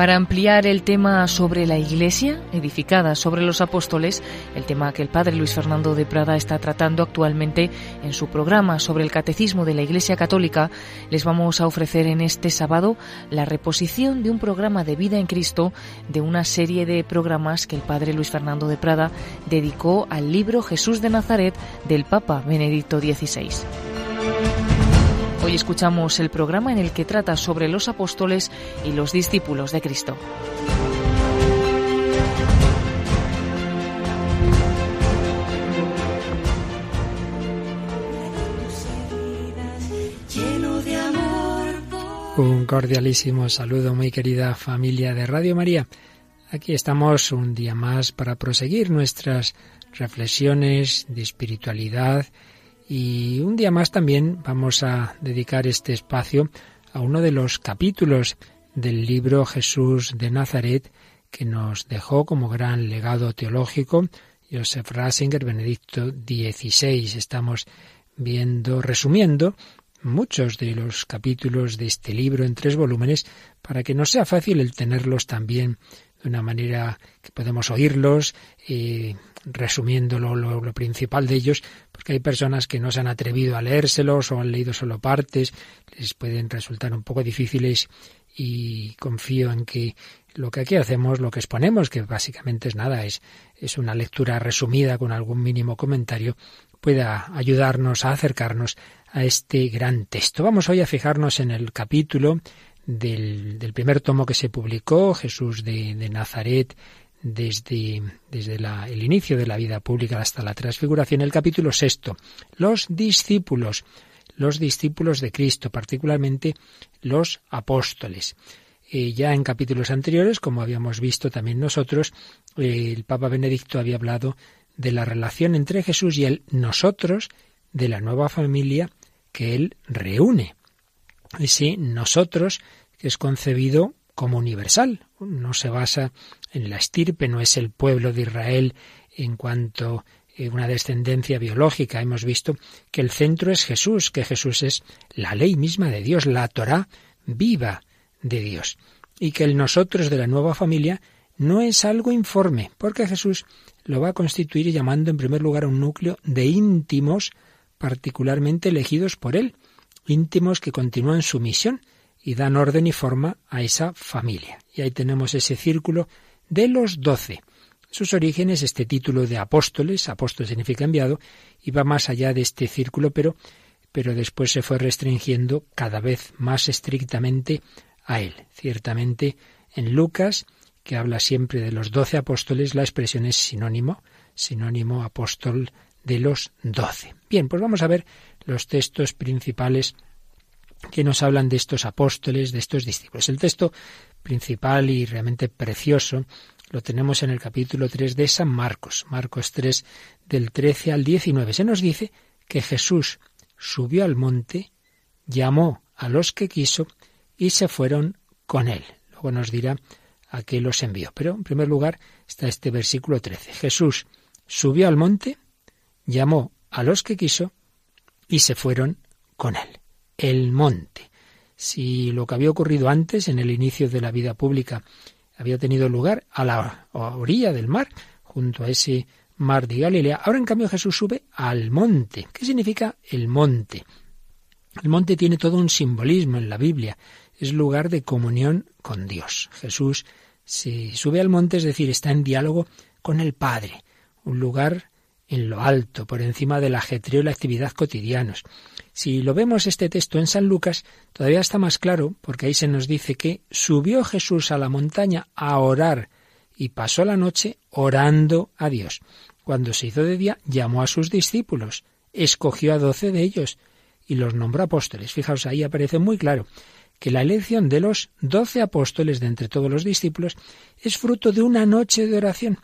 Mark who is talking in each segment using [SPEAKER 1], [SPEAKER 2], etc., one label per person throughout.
[SPEAKER 1] Para ampliar el tema sobre la Iglesia, edificada sobre los apóstoles, el tema que el padre Luis Fernando de Prada está tratando actualmente en su programa sobre el catecismo de la Iglesia Católica, les vamos a ofrecer en este sábado la reposición de un programa de vida en Cristo de una serie de programas que el padre Luis Fernando de Prada dedicó al libro Jesús de Nazaret del Papa Benedicto XVI. Hoy escuchamos el programa en el que trata sobre los apóstoles y los discípulos de Cristo.
[SPEAKER 2] Un cordialísimo saludo, muy querida familia de Radio María. Aquí estamos un día más para proseguir nuestras reflexiones de espiritualidad y un día más también vamos a dedicar este espacio a uno de los capítulos del libro Jesús de Nazaret que nos dejó como gran legado teológico Joseph Ratzinger, Benedicto XVI. Estamos viendo, resumiendo muchos de los capítulos de este libro en tres volúmenes para que nos sea fácil el tenerlos también de una manera que podemos oírlos, eh, resumiendo lo, principal de ellos, porque hay personas que no se han atrevido a leérselos o han leído solo partes, les pueden resultar un poco difíciles y confío en que lo que aquí hacemos, lo que exponemos, que básicamente es nada, es, es una lectura resumida con algún mínimo comentario, pueda ayudarnos a acercarnos a este gran texto. Vamos hoy a fijarnos en el capítulo del, del primer tomo que se publicó, Jesús de, de Nazaret, desde, desde el inicio de la vida pública hasta la transfiguración, el capítulo sexto, los discípulos, los discípulos de Cristo, particularmente los apóstoles. Eh, ya en capítulos anteriores, como habíamos visto también nosotros, eh, el Papa Benedicto había hablado de la relación entre Jesús y él, nosotros, de la nueva familia que él reúne. Ese nosotros que es concebido como universal, no se basa en la estirpe, no es el pueblo de Israel en cuanto eh, una descendencia biológica. Hemos visto que el centro es Jesús, que Jesús es la ley misma de Dios, la Torá viva de Dios. Y que el nosotros de la nueva familia no es algo informe, porque Jesús lo va a constituir llamando en primer lugar a un núcleo de íntimos particularmente elegidos por él, íntimos que continúan su misión y dan orden y forma a esa familia. Y ahí tenemos ese círculo de los doce. Sus orígenes, este título de apóstoles, apóstol significa enviado, iba más allá de este círculo, pero, pero después se fue restringiendo cada vez más estrictamente a él. Ciertamente, en Lucas, que habla siempre de los doce apóstoles, la expresión es sinónimo, sinónimo apóstol de los doce. Bien, pues vamos a ver los textos principales que nos hablan de estos apóstoles, de estos discípulos. El texto principal y realmente precioso lo tenemos en el capítulo 3 de San Marcos, Marcos 3 del 13 al 19. Se nos dice que Jesús subió al monte, llamó a los que quiso y se fueron con él. Luego nos dirá a qué los envió. Pero en primer lugar está este versículo 13. Jesús subió al monte, llamó a los que quiso y se fueron con él. El monte si lo que había ocurrido antes, en el inicio de la vida pública, había tenido lugar a la orilla del mar, junto a ese mar de Galilea, ahora en cambio Jesús sube al monte. ¿Qué significa el monte? El monte tiene todo un simbolismo en la Biblia. Es lugar de comunión con Dios. Jesús se sube al monte, es decir, está en diálogo con el Padre, un lugar en lo alto, por encima del ajetreo y la actividad cotidianos. Si lo vemos este texto en San Lucas, todavía está más claro, porque ahí se nos dice que subió Jesús a la montaña a orar y pasó la noche orando a Dios. Cuando se hizo de día, llamó a sus discípulos, escogió a doce de ellos y los nombró apóstoles. Fijaos, ahí aparece muy claro que la elección de los doce apóstoles de entre todos los discípulos es fruto de una noche de oración.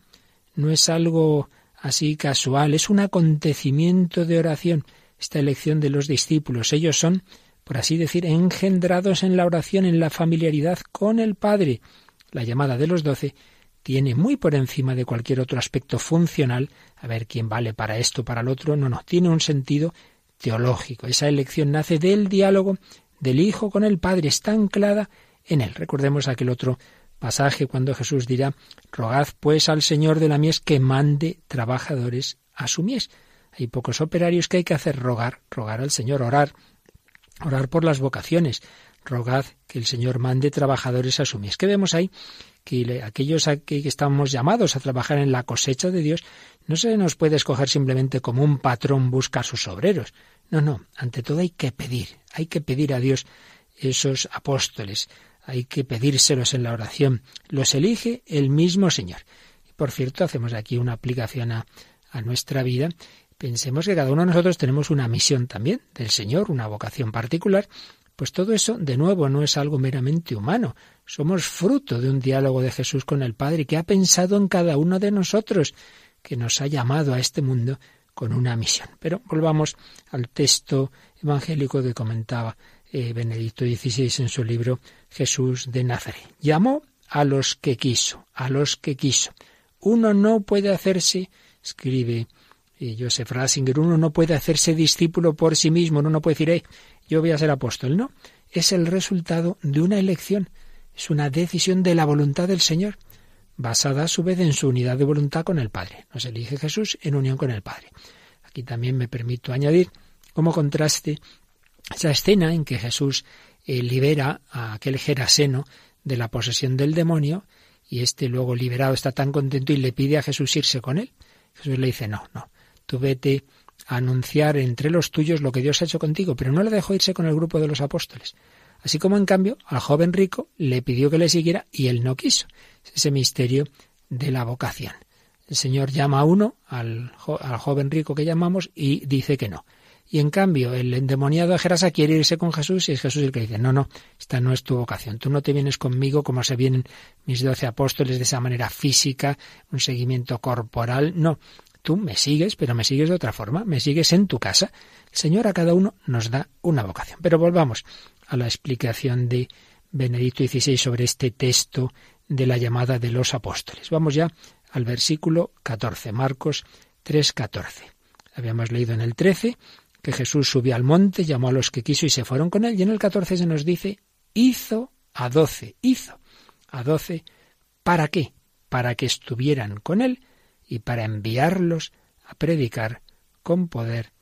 [SPEAKER 2] No es algo así casual, es un acontecimiento de oración, esta elección de los discípulos. Ellos son, por así decir, engendrados en la oración, en la familiaridad con el Padre. La llamada de los doce tiene muy por encima de cualquier otro aspecto funcional, a ver quién vale para esto, para el otro, no, no, tiene un sentido teológico. Esa elección nace del diálogo del Hijo con el Padre, está anclada en él. Recordemos aquel otro pasaje cuando Jesús dirá, rogad pues al Señor de la mies que mande trabajadores a su mies. Hay pocos operarios que hay que hacer rogar, rogar al Señor, orar, orar por las vocaciones, rogad que el Señor mande trabajadores a su mies. ¿Qué vemos ahí? Que aquellos a que estamos llamados a trabajar en la cosecha de Dios, no se nos puede escoger simplemente como un patrón busca a sus obreros. No, no, ante todo hay que pedir, hay que pedir a Dios esos apóstoles, hay que pedírselos en la oración. Los elige el mismo Señor. Y por cierto, hacemos aquí una aplicación a, a nuestra vida. Pensemos que cada uno de nosotros tenemos una misión también del Señor, una vocación particular. Pues todo eso, de nuevo, no es algo meramente humano. Somos fruto de un diálogo de Jesús con el Padre que ha pensado en cada uno de nosotros, que nos ha llamado a este mundo con una misión. Pero volvamos al texto evangélico que comentaba eh, Benedicto XVI en su libro Jesús de Nazaret. Llamó a los que quiso, a los que quiso. Uno no puede hacerse, escribe eh, Joseph Ratzinger, uno no puede hacerse discípulo por sí mismo, uno no puede decir, eh, yo voy a ser apóstol, no. Es el resultado de una elección, es una decisión de la voluntad del Señor, basada a su vez en su unidad de voluntad con el Padre. Nos elige Jesús en unión con el Padre. Aquí también me permito añadir como contraste esa escena en que Jesús eh, libera a aquel Geraseno de la posesión del demonio y este luego liberado está tan contento y le pide a Jesús irse con él. Jesús le dice, no, no, tú vete a anunciar entre los tuyos lo que Dios ha hecho contigo, pero no le dejó irse con el grupo de los apóstoles. Así como en cambio al joven rico le pidió que le siguiera y él no quiso. ese misterio de la vocación. El Señor llama a uno, al, al joven rico que llamamos, y dice que no. Y en cambio, el endemoniado de Gerasa quiere irse con Jesús y es Jesús el que dice, no, no, esta no es tu vocación. Tú no te vienes conmigo como se vienen mis doce apóstoles de esa manera física, un seguimiento corporal. No, tú me sigues, pero me sigues de otra forma, me sigues en tu casa. El Señor a cada uno nos da una vocación. Pero volvamos a la explicación de Benedicto XVI sobre este texto de la llamada de los apóstoles. Vamos ya al versículo 14, Marcos 3.14. Habíamos leído en el 13 que Jesús subió al monte, llamó a los que quiso y se fueron con él. Y en el 14 se nos dice, hizo a doce, hizo a doce, ¿para qué? Para que estuvieran con él y para enviarlos a predicar con poder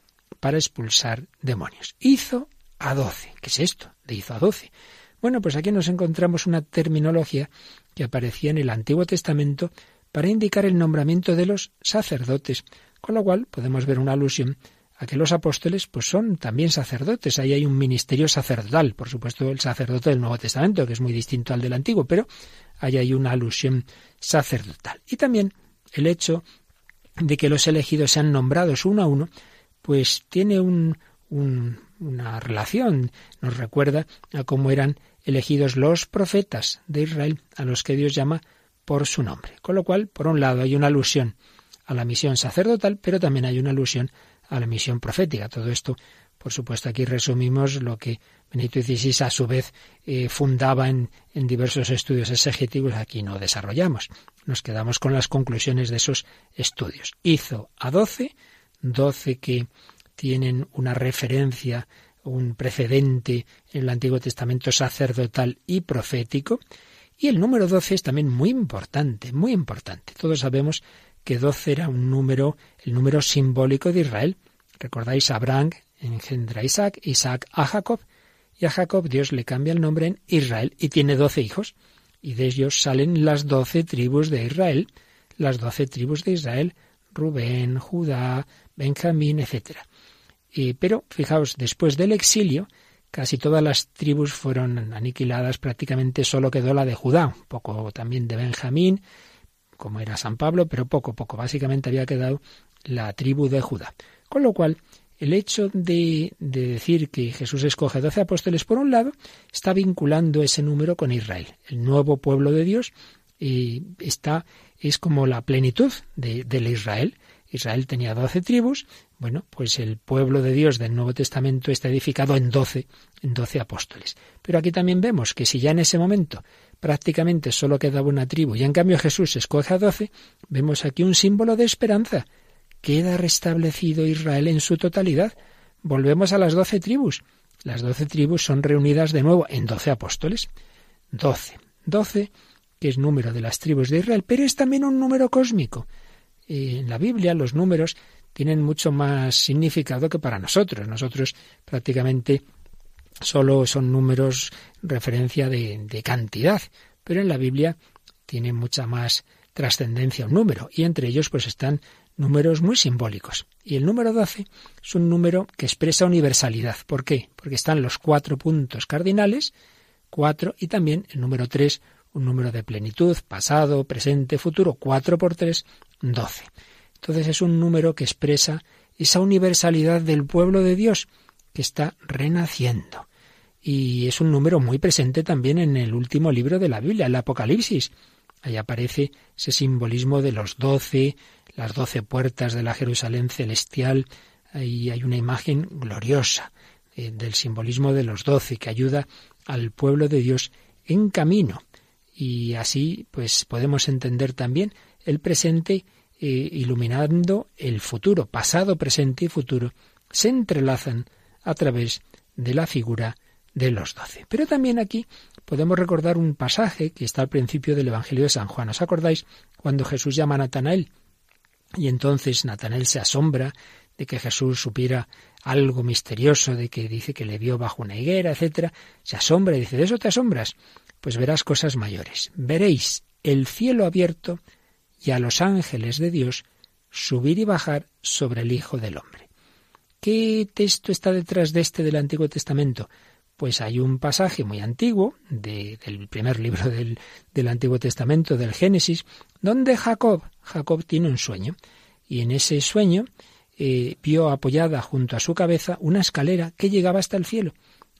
[SPEAKER 2] para expulsar demonios. Hizo a doce. ¿Qué es esto? De hizo a doce. Bueno, pues aquí nos encontramos una terminología que aparecía en el Antiguo Testamento para indicar el nombramiento de los sacerdotes, con lo cual podemos ver una alusión a que los apóstoles pues son también sacerdotes. Ahí hay un ministerio sacerdotal, por supuesto el sacerdote del Nuevo Testamento, que es muy distinto al del Antiguo, pero ahí hay una alusión sacerdotal. Y también el hecho de que los elegidos sean nombrados uno a uno, pues tiene un, una relación, nos recuerda a cómo eran elegidos los profetas de Israel, a los que Dios llama por su nombre. Con lo cual, por un lado, hay una alusión a la misión sacerdotal, pero también hay una alusión a la misión profética. Todo esto, por supuesto, aquí resumimos lo que Benito XVI a su vez eh, fundaba en, en diversos estudios exegetivos. Aquí no desarrollamos. Nos quedamos con las conclusiones de esos estudios. Hizo a doce, doce que tienen una referencia, un precedente en el Antiguo Testamento sacerdotal y profético. Y el número doce es también muy importante, muy importante. Todos sabemos que doce era un número, el número simbólico de Israel. Recordáis, Abraham engendra a Isaac, Isaac a Jacob, y a Jacob Dios le cambia el nombre en Israel y tiene doce hijos. Y de ellos salen las doce tribus de Israel, las doce tribus de Israel, Rubén, Judá, Benjamín, etc. pero fijaos, después del exilio, casi todas las tribus fueron aniquiladas, prácticamente solo quedó la de Judá, un poco también de Benjamín, como era San Pablo, pero poco a poco. Básicamente había quedado la tribu de Judá. Con lo cual, el hecho de, de, decir que Jesús escoge doce apóstoles, por un lado, está vinculando ese número con Israel, el nuevo pueblo de Dios, y está, es como la plenitud de, del Israel. Israel tenía doce tribus, bueno, pues el pueblo de Dios del Nuevo Testamento está edificado en doce, en doce apóstoles. Pero aquí también vemos que si ya en ese momento prácticamente solo quedaba una tribu y en cambio Jesús escoge a doce, vemos aquí un símbolo de esperanza. Queda restablecido Israel en su totalidad. volvemos a las doce tribus. Las doce tribus son reunidas de nuevo en doce apóstoles. Doce. Doce, que es número de las tribus de Israel, pero es también un número cósmico. En la Biblia los números tienen mucho más significado que para nosotros. Nosotros prácticamente solo son números referencia de, cantidad, pero en la Biblia tiene mucha más trascendencia un número, y entre ellos pues están números muy simbólicos. Y el número 12 es un número que expresa universalidad. ¿Por qué? Porque están los cuatro puntos cardinales, cuatro, y también el número 3, un número de plenitud, pasado, presente, futuro, cuatro por tres, doce. Entonces es un número que expresa esa universalidad del pueblo de Dios que está renaciendo. Y es un número muy presente también en el último libro de la Biblia, el Apocalipsis. Ahí aparece ese simbolismo de los doce, las doce puertas de la Jerusalén celestial. Ahí hay una imagen gloriosa eh, del simbolismo de los doce que ayuda al pueblo de Dios en camino. Y así, pues podemos entender también el presente eh, iluminando el futuro, pasado, presente y futuro, se entrelazan a través de la figura de los doce. Pero también aquí podemos recordar un pasaje que está al principio del Evangelio de San Juan. ¿Os acordáis cuando Jesús llama a Natanael? Y entonces Natanael se asombra de que Jesús supiera algo misterioso, de que dice que le vio bajo una higuera, etcétera. Se asombra y dice, ¿de eso te asombras? Pues verás cosas mayores. Veréis el cielo abierto y a los ángeles de Dios subir y bajar sobre el Hijo del Hombre. ¿Qué texto está detrás de este del Antiguo Testamento? Pues hay un pasaje muy antiguo del primer libro del, Antiguo Testamento, del Génesis, donde Jacob, Jacob tiene un sueño. Y en ese sueño eh, vio apoyada junto a su cabeza una escalera que llegaba hasta el cielo.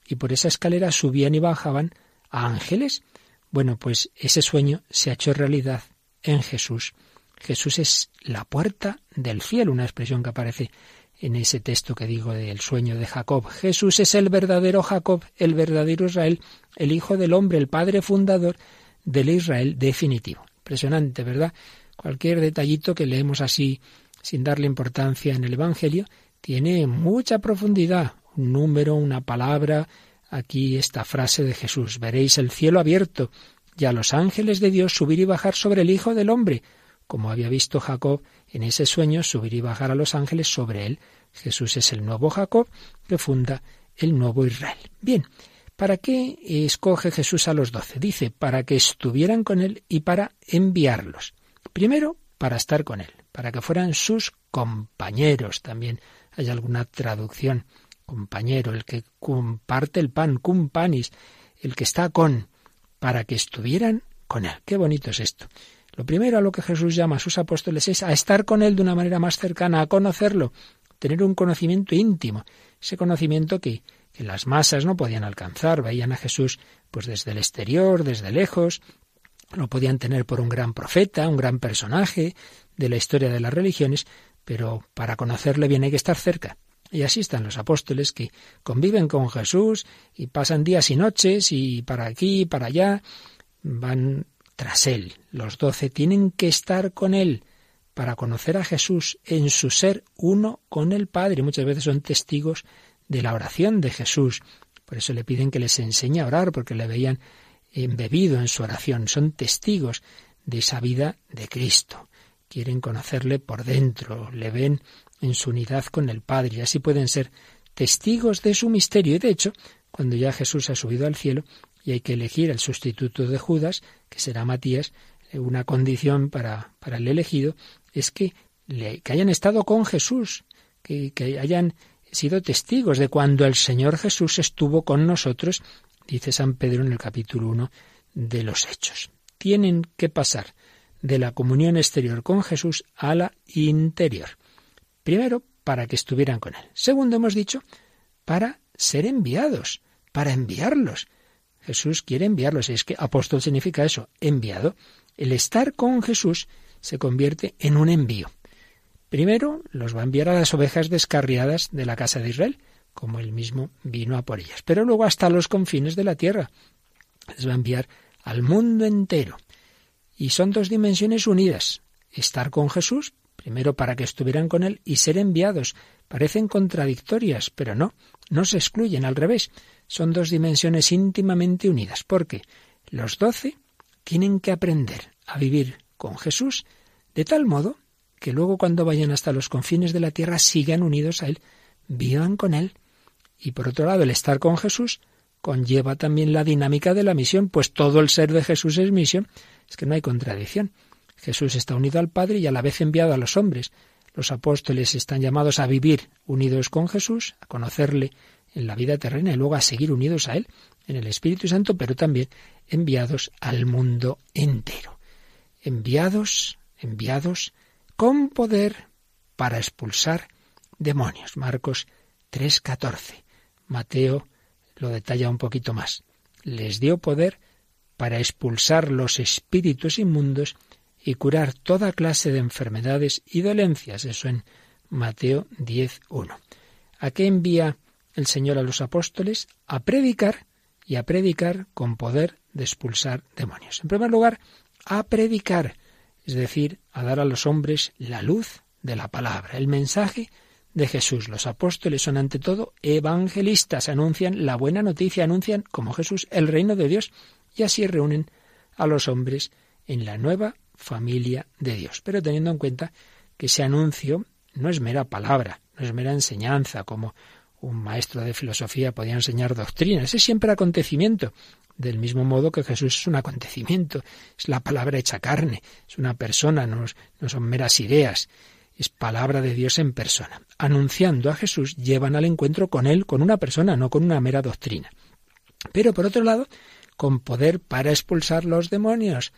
[SPEAKER 2] Y por esa escalera subían y bajaban ángeles. Bueno, pues ese sueño se ha hecho realidad en Jesús. Jesús es la puerta del cielo, una expresión que aparece en ese texto que digo del sueño de Jacob. Jesús es el verdadero Jacob, el verdadero Israel, el Hijo del Hombre, el Padre fundador del Israel definitivo. Impresionante, ¿verdad? Cualquier detallito que leemos así sin darle importancia en el Evangelio tiene mucha profundidad. Un número, una palabra, aquí esta frase de Jesús. Veréis el cielo abierto y a los ángeles de Dios subir y bajar sobre el Hijo del Hombre como había visto Jacob en ese sueño subir y bajar a los ángeles sobre él. Jesús es el nuevo Jacob que funda el nuevo Israel. Bien, ¿para qué escoge Jesús a los doce? Dice, para que estuvieran con él y para enviarlos. Primero, para estar con él, para que fueran sus compañeros. También hay alguna traducción. Compañero, el que comparte el pan, cum panis, el que está con, para que estuvieran con él. Qué bonito es esto. Lo primero a lo que Jesús llama a sus apóstoles es a estar con Él de una manera más cercana, a conocerlo, tener un conocimiento íntimo, ese conocimiento que, que las masas no podían alcanzar, veían a Jesús pues desde el exterior, desde lejos, lo podían tener por un gran profeta, un gran personaje de la historia de las religiones, pero para conocerle bien hay que estar cerca. Y así están los apóstoles que conviven con Jesús y pasan días y noches y para aquí y para allá, van tras Él. Los doce tienen que estar con Él para conocer a Jesús en su ser uno con el Padre. Muchas veces son testigos de la oración de Jesús. Por eso le piden que les enseñe a orar, porque le veían embebido en su oración. Son testigos de esa vida de Cristo. Quieren conocerle por dentro, le ven en su unidad con el Padre y así pueden ser testigos de su misterio. Y de hecho, cuando ya Jesús ha subido al cielo, y hay que elegir el sustituto de Judas, que será Matías, eh, una condición para, para el elegido es que, que hayan estado con Jesús, que, que hayan sido testigos de cuando el Señor Jesús estuvo con nosotros, dice San Pedro en el capítulo 1 de los Hechos. Tienen que pasar de la comunión exterior con Jesús a la interior. Primero, para que estuvieran con Él. Segundo, hemos dicho, para ser enviados, para enviarlos. Jesús quiere enviarlos. Es que apóstol significa eso, enviado. El estar con Jesús se convierte en un envío. Primero los va a enviar a las ovejas descarriadas de la casa de Israel, como él mismo vino a por ellas. Pero luego hasta los confines de la tierra. Les va a enviar al mundo entero. Y son dos dimensiones unidas. Estar con Jesús, primero para que estuvieran con él y ser enviados. Parecen contradictorias, pero no, no se excluyen, al revés. Son dos dimensiones íntimamente unidas, porque los doce tienen que aprender a vivir con Jesús de tal modo que luego cuando vayan hasta los confines de la tierra sigan unidos a Él, vivan con Él. Y por otro lado, el estar con Jesús conlleva también la dinámica de la misión, pues todo el ser de Jesús es misión. Es que no hay contradicción. Jesús está unido al Padre y a la vez enviado a los hombres. Los apóstoles están llamados a vivir unidos con Jesús, a conocerle en la vida terrena y luego a seguir unidos a Él en el Espíritu Santo, pero también enviados al mundo entero. Enviados, enviados con poder para expulsar demonios. Marcos 3:14. Mateo lo detalla un poquito más. Les dio poder para expulsar los espíritus inmundos y curar toda clase de enfermedades y dolencias. Eso en Mateo 10.1. ¿A qué envía el Señor a los apóstoles? A predicar y a predicar con poder de expulsar demonios. En primer lugar, a predicar, es decir, a dar a los hombres la luz de la palabra, el mensaje de Jesús. Los apóstoles son ante todo evangelistas, anuncian la buena noticia, anuncian como Jesús el reino de Dios y así reúnen a los hombres en la nueva familia de Dios. Pero teniendo en cuenta que ese anuncio no es mera palabra, no es mera enseñanza, como un maestro de filosofía podía enseñar doctrinas, es siempre acontecimiento. Del mismo modo que Jesús es un acontecimiento, es la palabra hecha carne, es una persona, no, no son meras ideas, es palabra de Dios en persona. Anunciando a Jesús, llevan al encuentro con Él, con una persona, no con una mera doctrina. Pero por otro lado, con poder para expulsar los demonios,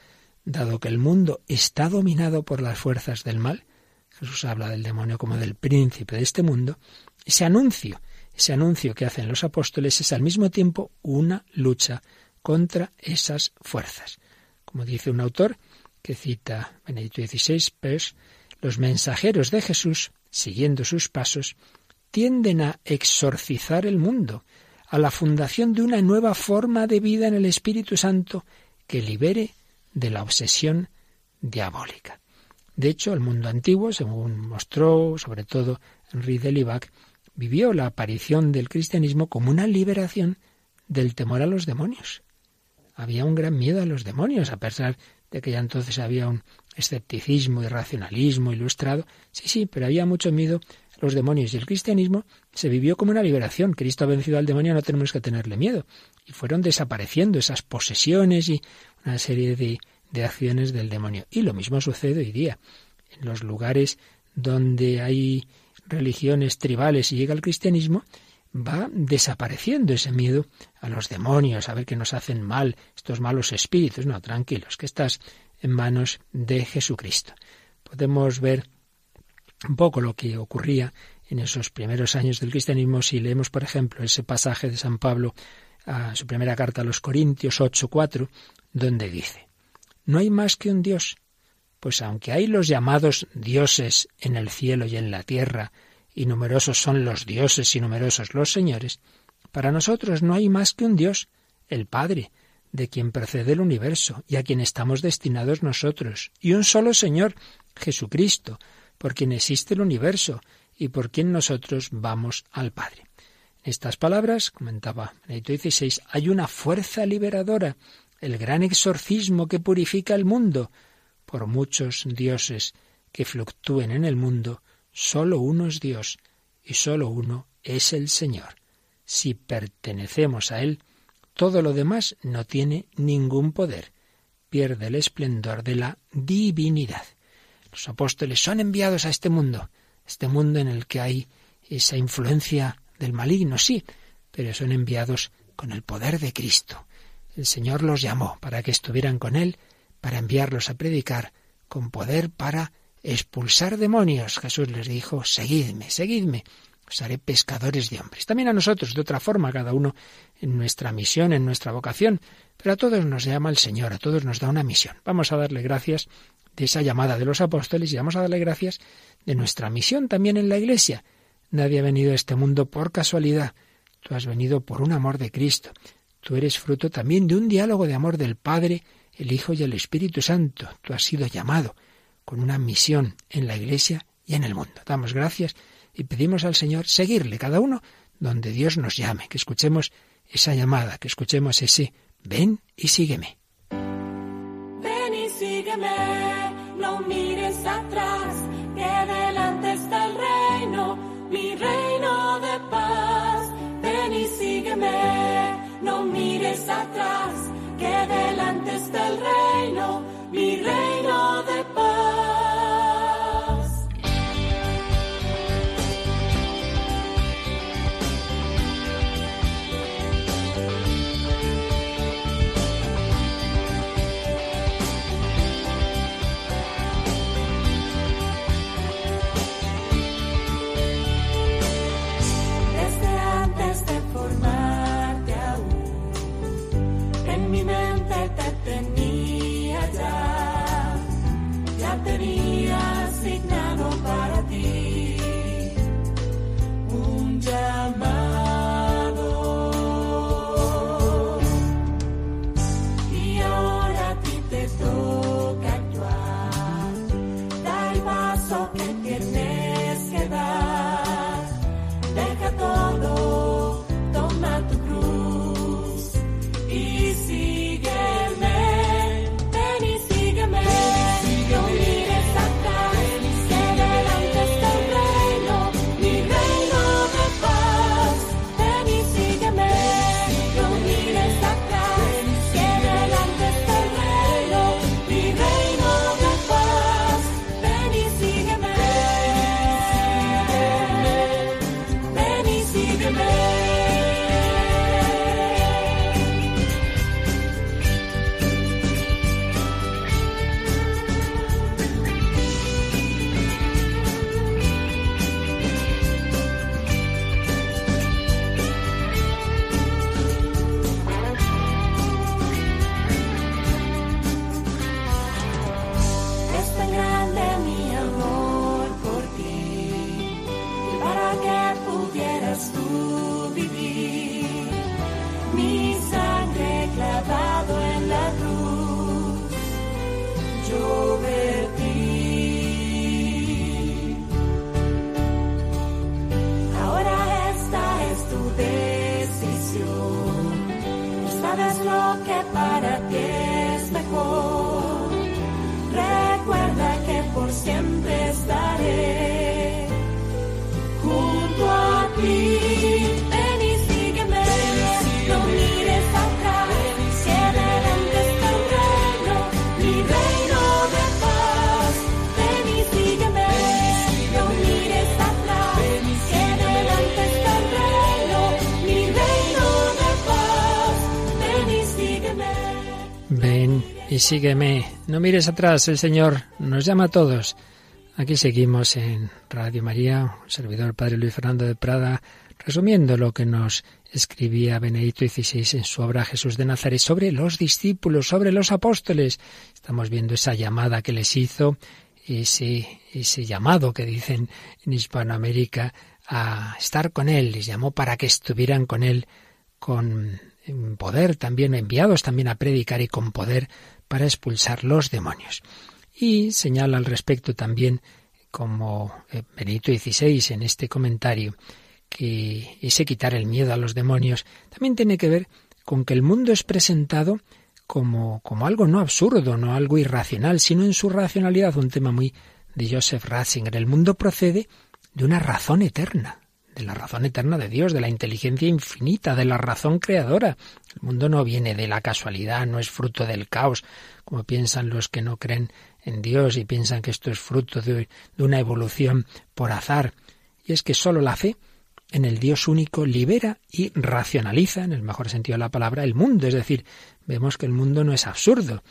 [SPEAKER 2] dado que el mundo está dominado por las fuerzas del mal, Jesús habla del demonio como del príncipe de este mundo, ese anuncio, ese anuncio que hacen los apóstoles es al mismo tiempo una lucha contra esas fuerzas. Como dice un autor que cita Benedicto XVI, pues, los mensajeros de Jesús, siguiendo sus pasos, tienden a exorcizar el mundo, a la fundación de una nueva forma de vida en el Espíritu Santo que libere de la obsesión diabólica. De hecho, el mundo antiguo, según mostró sobre todo Henri de Libac, vivió la aparición del cristianismo como una liberación del temor a los demonios. Había un gran miedo a los demonios, a pesar de que ya entonces había un escepticismo y racionalismo ilustrado. Sí, sí, pero había mucho miedo a los demonios y el cristianismo se vivió como una liberación. Cristo ha vencido al demonio, no tenemos que tenerle miedo. Y fueron desapareciendo esas posesiones y una serie de, de acciones del demonio. Y lo mismo sucede hoy día. En los lugares donde hay religiones tribales y llega el cristianismo, va desapareciendo ese miedo a los demonios, a ver que nos hacen mal estos malos espíritus. No, tranquilos, que estás en manos de Jesucristo. Podemos ver un poco lo que ocurría en esos primeros años del cristianismo si leemos, por ejemplo, ese pasaje de San Pablo a su primera carta a los Corintios 8:4, donde dice, No hay más que un Dios, pues aunque hay los llamados dioses en el cielo y en la tierra, y numerosos son los dioses y numerosos los señores, para nosotros no hay más que un Dios, el Padre, de quien procede el universo y a quien estamos destinados nosotros, y un solo Señor, Jesucristo, por quien existe el universo y por quien nosotros vamos al Padre estas palabras, comentaba Benedicto XVI, hay una fuerza liberadora, el gran exorcismo que purifica el mundo. Por muchos dioses que fluctúen en el mundo, solo uno es Dios y solo uno es el Señor. Si pertenecemos a Él, todo lo demás no tiene ningún poder, pierde el esplendor de la divinidad. Los apóstoles son enviados a este mundo, este mundo en el que hay esa influencia del maligno, sí, pero son enviados con el poder de Cristo. El Señor los llamó para que estuvieran con Él, para enviarlos a predicar, con poder para expulsar demonios. Jesús les dijo, seguidme, seguidme, os haré pescadores de hombres. También a nosotros, de otra forma, cada uno en nuestra misión, en nuestra vocación, pero a todos nos llama el Señor, a todos nos da una misión. Vamos a darle gracias de esa llamada de los apóstoles y vamos a darle gracias de nuestra misión también en la Iglesia, Nadie ha venido a este mundo por casualidad. Tú has venido por un amor de Cristo. Tú eres fruto también de un diálogo de amor del Padre, el Hijo y el Espíritu Santo. Tú has sido llamado con una misión en la Iglesia y en el mundo. Damos gracias y pedimos al Señor seguirle cada uno donde Dios nos llame, que escuchemos esa llamada, que escuchemos ese ven y sígueme.
[SPEAKER 3] Que delante está el reino, mi reino sabes lo que para ti es
[SPEAKER 2] mejor. Sígueme. No mires atrás, el Señor nos llama a todos. Aquí seguimos en Radio María, servidor Padre Luis Fernando de Prada, resumiendo lo que nos escribía Benedicto XVI en su obra Jesús de Nazaret sobre los discípulos, sobre los apóstoles. Estamos viendo esa llamada que les hizo, ese, ese llamado que dicen en Hispanoamérica a estar con Él, les llamó para que estuvieran con Él con poder también, enviados también a predicar y con poder para expulsar los demonios. Y señala al respecto también, como eh, Benito XVI en este comentario, que ese quitar el miedo a los demonios también tiene que ver con que el mundo es presentado como, como algo no absurdo, no algo irracional, sino en su racionalidad, un tema muy de Joseph Ratzinger. El mundo procede de una razón eterna, de la razón eterna de Dios, de la inteligencia infinita, de la razón creadora. El mundo no viene de la casualidad, no es fruto del caos, como piensan los que no creen en Dios y piensan que esto es fruto de, una evolución por azar. Y es que sólo la fe en el Dios único libera y racionaliza, en el mejor sentido de la palabra, el mundo. Es decir, vemos que el mundo no es absurdo,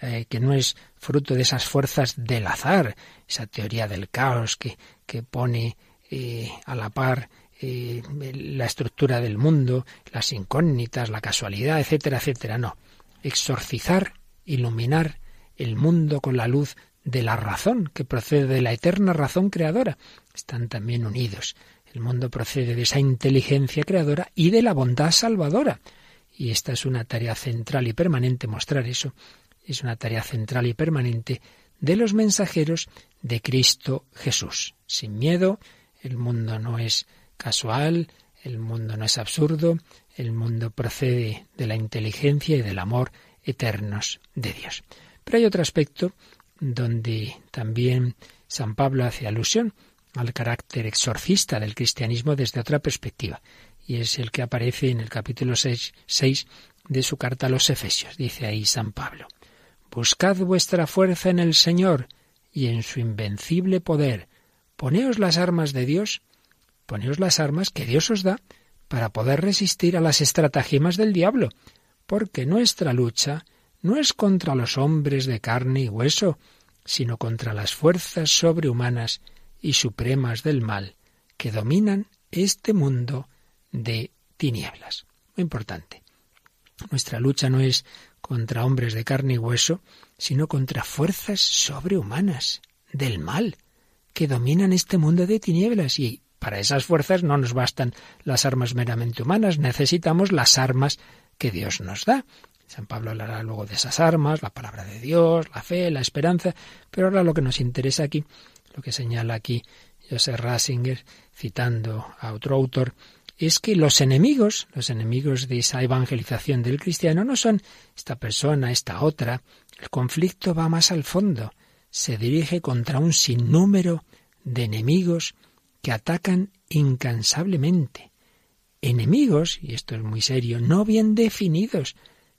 [SPEAKER 2] eh, que no es fruto de esas fuerzas del azar, esa teoría del caos que, que pone eh, a la par eh, la estructura del mundo, las incógnitas, la casualidad, etcétera, etcétera. No. Exorcizar, iluminar el mundo con la luz de la razón, que procede de la eterna razón creadora. Están también unidos. El mundo procede de esa inteligencia creadora y de la bondad salvadora. Y esta es una tarea central y permanente, mostrar eso. Es una tarea central y permanente de los mensajeros de Cristo Jesús. Sin miedo, el mundo no es casual, el mundo no es absurdo, el mundo procede de la inteligencia y del amor eternos de Dios. Pero hay otro aspecto donde también San Pablo hace alusión al carácter exorcista del cristianismo desde otra perspectiva, y es el que aparece en el capítulo 6, 6 de su carta a los Efesios. Dice ahí San Pablo, Buscad vuestra fuerza en el Señor y en su invencible poder. Poneos las armas de Dios, poneos las armas que Dios os da para poder resistir a las estratagemas del diablo, porque nuestra lucha no es contra los hombres de carne y hueso, sino contra las fuerzas sobrehumanas y supremas del mal que dominan este mundo de tinieblas. Muy importante. Nuestra lucha no es contra hombres de carne y hueso, sino contra fuerzas sobrehumanas del mal que dominan este mundo de tinieblas y para esas fuerzas no nos bastan las armas meramente humanas, necesitamos las armas que Dios nos da. San Pablo hablará luego de esas armas, la palabra de Dios, la fe, la esperanza, pero ahora lo que nos interesa aquí, lo que señala aquí Joseph Rasinger, citando a otro autor, es que los enemigos, los enemigos de esa evangelización del cristiano, no son esta persona, esta otra. El conflicto va más al fondo. Se dirige contra un sinnúmero de enemigos que atacan incansablemente. Enemigos, y esto es muy serio, no bien definidos,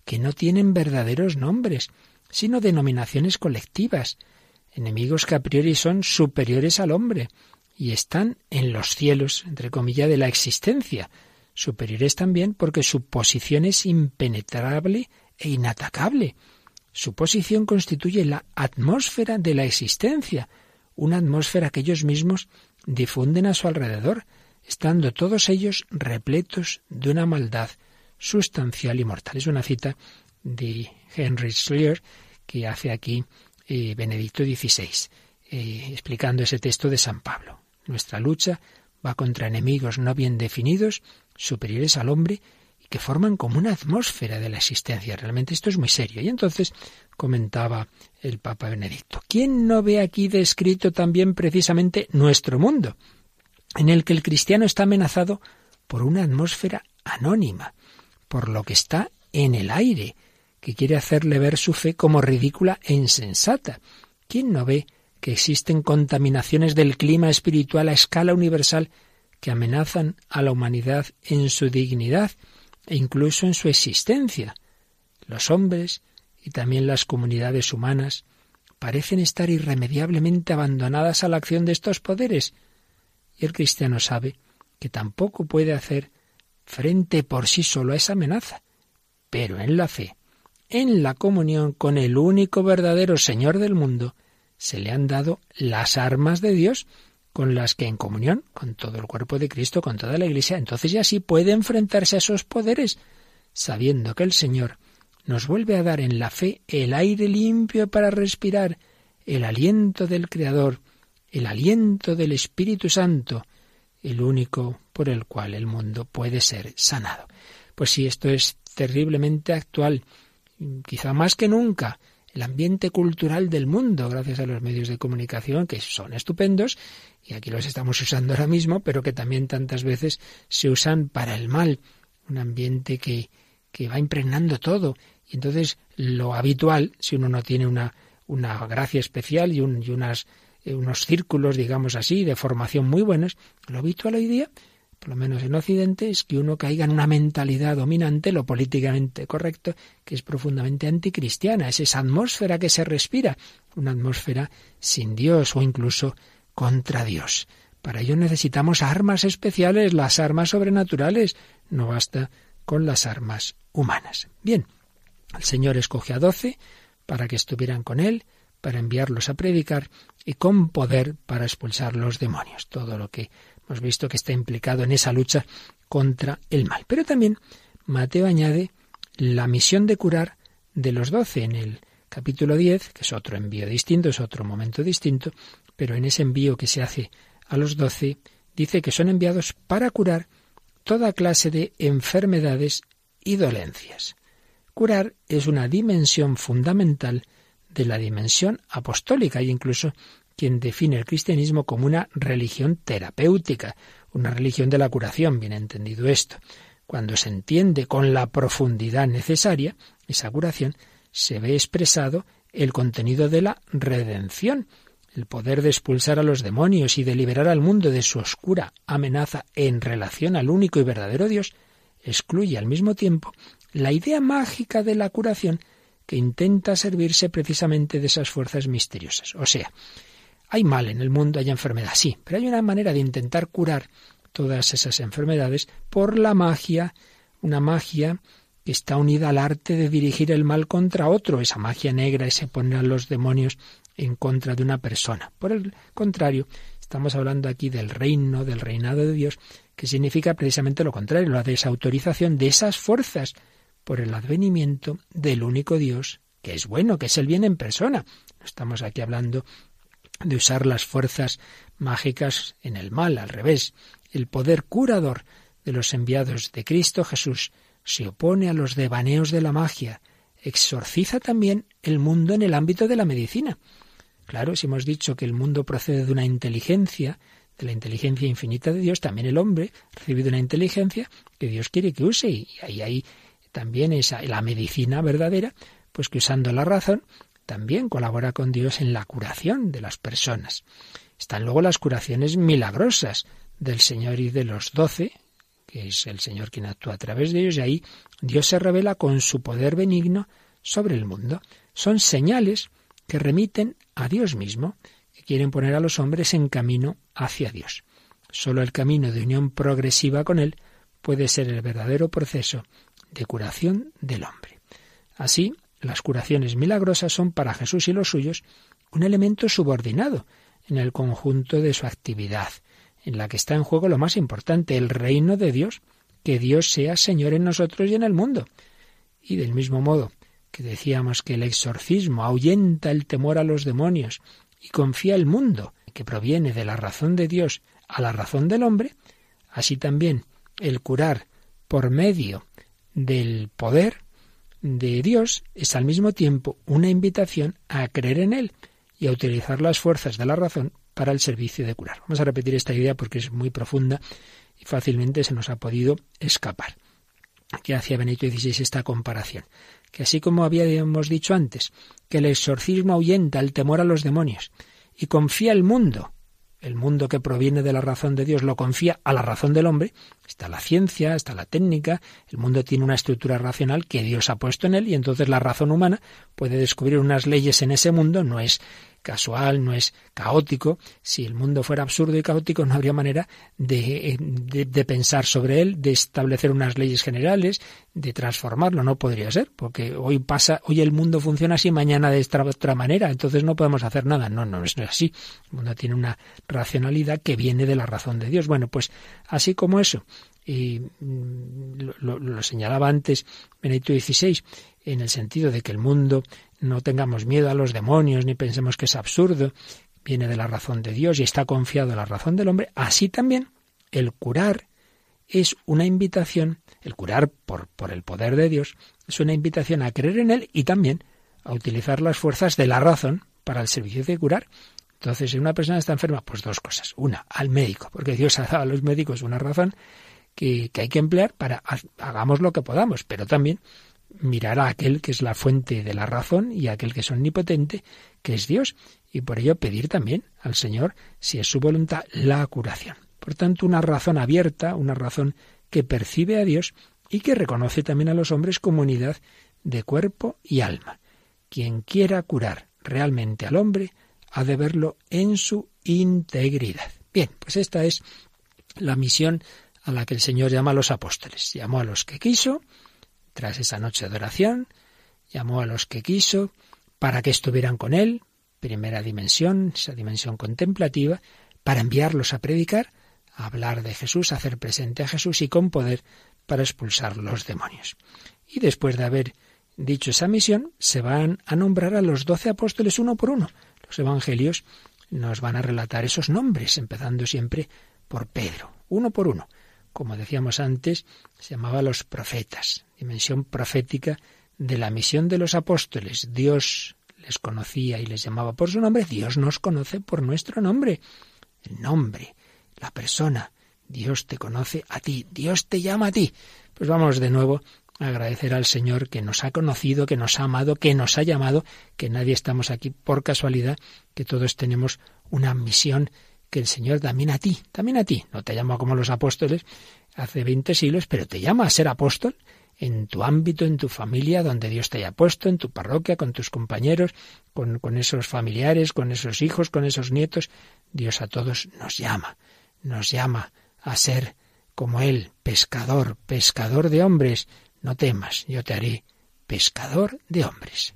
[SPEAKER 2] que no tienen verdaderos nombres, sino denominaciones colectivas, enemigos que a priori son superiores al hombre y están en los cielos, entre comillas, de la existencia, superiores también porque su posición es impenetrable e inatacable. Su posición constituye la atmósfera de la existencia, una atmósfera que ellos mismos difunden a su alrededor, estando todos ellos repletos de una maldad sustancial y mortal. Es una cita de Henry Schleyer que hace aquí eh, Benedicto XVI, eh, explicando ese texto de San Pablo. Nuestra lucha va contra enemigos no bien definidos, superiores al hombre, que forman como una atmósfera de la existencia. Realmente esto es muy serio. Y entonces comentaba el Papa Benedicto, ¿quién no ve aquí descrito también precisamente nuestro mundo, en el que el cristiano está amenazado por una atmósfera anónima, por lo que está en el aire, que quiere hacerle ver su fe como ridícula e insensata? ¿Quién no ve que existen contaminaciones del clima espiritual a escala universal que amenazan a la humanidad en su dignidad e incluso en su existencia? Los hombres y también las comunidades humanas parecen estar irremediablemente abandonadas a la acción de estos poderes, y el cristiano sabe que tampoco puede hacer frente por sí solo a esa amenaza, pero en la fe, en la comunión con el único verdadero Señor del mundo, se le han dado las armas de Dios con las que en comunión con todo el cuerpo de Cristo, con toda la Iglesia, entonces ya sí puede enfrentarse a esos poderes, sabiendo que el Señor nos vuelve a dar en la fe el aire limpio para respirar, el aliento del Creador, el aliento del Espíritu Santo, el único por el cual el mundo puede ser sanado. Pues sí, esto es terriblemente actual, quizá más que nunca, el ambiente cultural del mundo, gracias a los medios de comunicación, que son estupendos, y aquí los estamos usando ahora mismo, pero que también tantas veces se usan para el mal. Un ambiente que, que va impregnando todo, y entonces lo habitual, si uno no tiene una, una gracia especial y, un, y unas, eh, unos círculos, digamos así, de formación muy buenos, lo habitual hoy día, por lo menos en Occidente, es que uno caiga en una mentalidad dominante, lo políticamente correcto, que es profundamente anticristiana. Es esa atmósfera que se respira, una atmósfera sin Dios o incluso contra Dios. Para ello necesitamos armas especiales, las armas sobrenaturales. No basta con las armas humanas. Bien, el Señor escoge a doce para que estuvieran con Él, para enviarlos a predicar y con poder para expulsar los demonios. Todo lo que hemos visto que está implicado en esa lucha contra el mal. Pero también Mateo añade la misión de curar de los doce en el capítulo 10, que es otro envío distinto, es otro momento distinto, pero en ese envío que se hace a los doce dice que son enviados para curar toda clase de enfermedades y dolencias. Curar es una dimensión fundamental de la dimensión apostólica. Hay incluso quien define el cristianismo como una religión terapéutica, una religión de la curación, bien entendido esto. Cuando se entiende con la profundidad necesaria esa curación, se ve expresado el contenido de la redención, el poder de expulsar a los demonios y de liberar al mundo de su oscura amenaza en relación al único y verdadero Dios, excluye al mismo tiempo la idea mágica de la curación que intenta servirse precisamente de esas fuerzas misteriosas. O sea, hay mal en el mundo, hay enfermedad, sí, pero hay una manera de intentar curar todas esas enfermedades por la magia, una magia que está unida al arte de dirigir el mal contra otro, esa magia negra, ese poner a los demonios en contra de una persona. Por el contrario, estamos hablando aquí del reino, del reinado de Dios, que significa precisamente lo contrario, la desautorización de esas fuerzas por el advenimiento del único Dios, que es bueno, que es el bien en persona. No estamos aquí hablando de usar las fuerzas mágicas en el mal, al revés. El poder curador de los enviados de Cristo Jesús se opone a los devaneos de la magia, exorciza también el mundo en el ámbito de la medicina. Claro, si hemos dicho que el mundo procede de una inteligencia, de la inteligencia infinita de Dios, también el hombre ha recibido una inteligencia que Dios quiere que use y ahí hay también esa la medicina verdadera, pues que usando la razón también colabora con Dios en la curación de las personas. Están luego las curaciones milagrosas del Señor y de los doce, que es el Señor quien actúa a través de ellos, y ahí Dios se revela con su poder benigno sobre el mundo. Son señales que remiten a Dios mismo, que quieren poner a los hombres en camino hacia Dios. Solo el camino de unión progresiva con Él puede ser el verdadero proceso de curación del hombre. Así, las curaciones milagrosas son para Jesús y los suyos un elemento subordinado en el conjunto de su actividad, en la que está en juego lo más importante, el reino de Dios, que Dios sea Señor en nosotros y en el mundo. Y del mismo modo que decíamos que el exorcismo ahuyenta el temor a los demonios y confía el mundo, que proviene de la razón de Dios a la razón del hombre, así también el curar por medio del poder de Dios es al mismo tiempo una invitación a creer en Él y a utilizar las fuerzas de la razón para el servicio de curar. Vamos a repetir esta idea porque es muy profunda y fácilmente se nos ha podido escapar. Aquí hacía Benito XVI esta comparación, que así como habíamos dicho antes, que el exorcismo ahuyenta el temor a los demonios y confía el mundo el mundo que proviene de la razón de Dios lo confía a la razón del hombre, está la ciencia, está la técnica, el mundo tiene una estructura racional que Dios ha puesto en él y entonces la razón humana puede descubrir unas leyes en ese mundo, no es casual, no es caótico. Si el mundo fuera absurdo y caótico, no habría manera de, de, pensar sobre él, de establecer unas leyes generales, de transformarlo. No podría ser, porque hoy pasa, hoy el mundo funciona así, mañana de esta otra manera, entonces no podemos hacer nada. No, no, no es así. El mundo tiene una racionalidad que viene de la razón de Dios. Bueno, pues así como eso, y mm, lo, lo, señalaba antes Benedicto XVI, en el sentido de que el mundo no tengamos miedo a los demonios ni pensemos que es absurdo, viene de la razón de Dios y está confiado en la razón del hombre, así también el curar es una invitación, el curar por, por el poder de Dios, es una invitación a creer en Él y también a utilizar las fuerzas de la razón para el servicio de curar. Entonces, si una persona está enferma, pues dos cosas. Una, al médico, porque Dios ha dado a los médicos una razón que, que hay que emplear para hagamos lo que podamos, pero también mirar a aquel que es la fuente de la razón y a aquel que es omnipotente, que es Dios, y por ello pedir también al Señor, si es su voluntad, la curación. Por tanto, una razón abierta, una razón que percibe a Dios y que reconoce también a los hombres como unidad de cuerpo y alma. Quien quiera curar realmente al hombre ha de verlo en su integridad. Bien, pues esta es la misión a la que el Señor llama a los apóstoles. Llamó a los que quiso, tras esa noche de oración, llamó a los que quiso para que estuvieran con él, primera dimensión, esa dimensión contemplativa, para enviarlos a predicar, a hablar de Jesús, a hacer presente a Jesús y con poder para expulsar los demonios. Y después de haber dicho esa misión, se van a nombrar a los doce apóstoles uno por uno. Los evangelios nos van a relatar esos nombres, empezando siempre por Pedro, uno por uno como decíamos antes, se llamaba los profetas, dimensión profética de la misión de los apóstoles. Dios
[SPEAKER 3] les conocía y les llamaba por su nombre, Dios nos conoce por nuestro nombre. El nombre, la persona. Dios te conoce a ti, Dios te llama a ti. Pues vamos de nuevo a agradecer al Señor que nos ha conocido, que nos ha amado, que nos ha llamado, que nadie estamos aquí por casualidad, que todos tenemos una misión que el Señor también a ti, también a ti. No te llama como los apóstoles hace veinte siglos, pero te llama a ser apóstol en tu ámbito, en tu familia, donde Dios te haya puesto, en tu parroquia, con tus compañeros, con, con esos familiares, con esos hijos, con esos nietos. Dios a todos nos llama, nos llama a ser como Él, pescador, pescador de hombres. No temas, yo te haré pescador de hombres.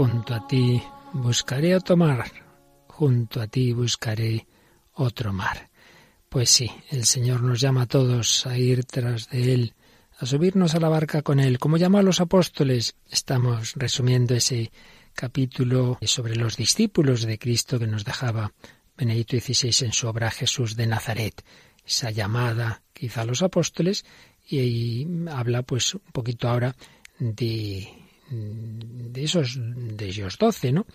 [SPEAKER 3] Junto a ti buscaré otro mar, junto a ti buscaré otro mar. Pues sí, el Señor nos llama a todos a ir tras de Él, a subirnos a la barca con Él. Como llama a los apóstoles, estamos resumiendo ese capítulo sobre los discípulos de Cristo que nos dejaba Benedicto XVI en su obra Jesús de Nazaret. Esa llamada que hizo a los apóstoles y habla pues un poquito ahora de de esos, de ellos doce, ¿no?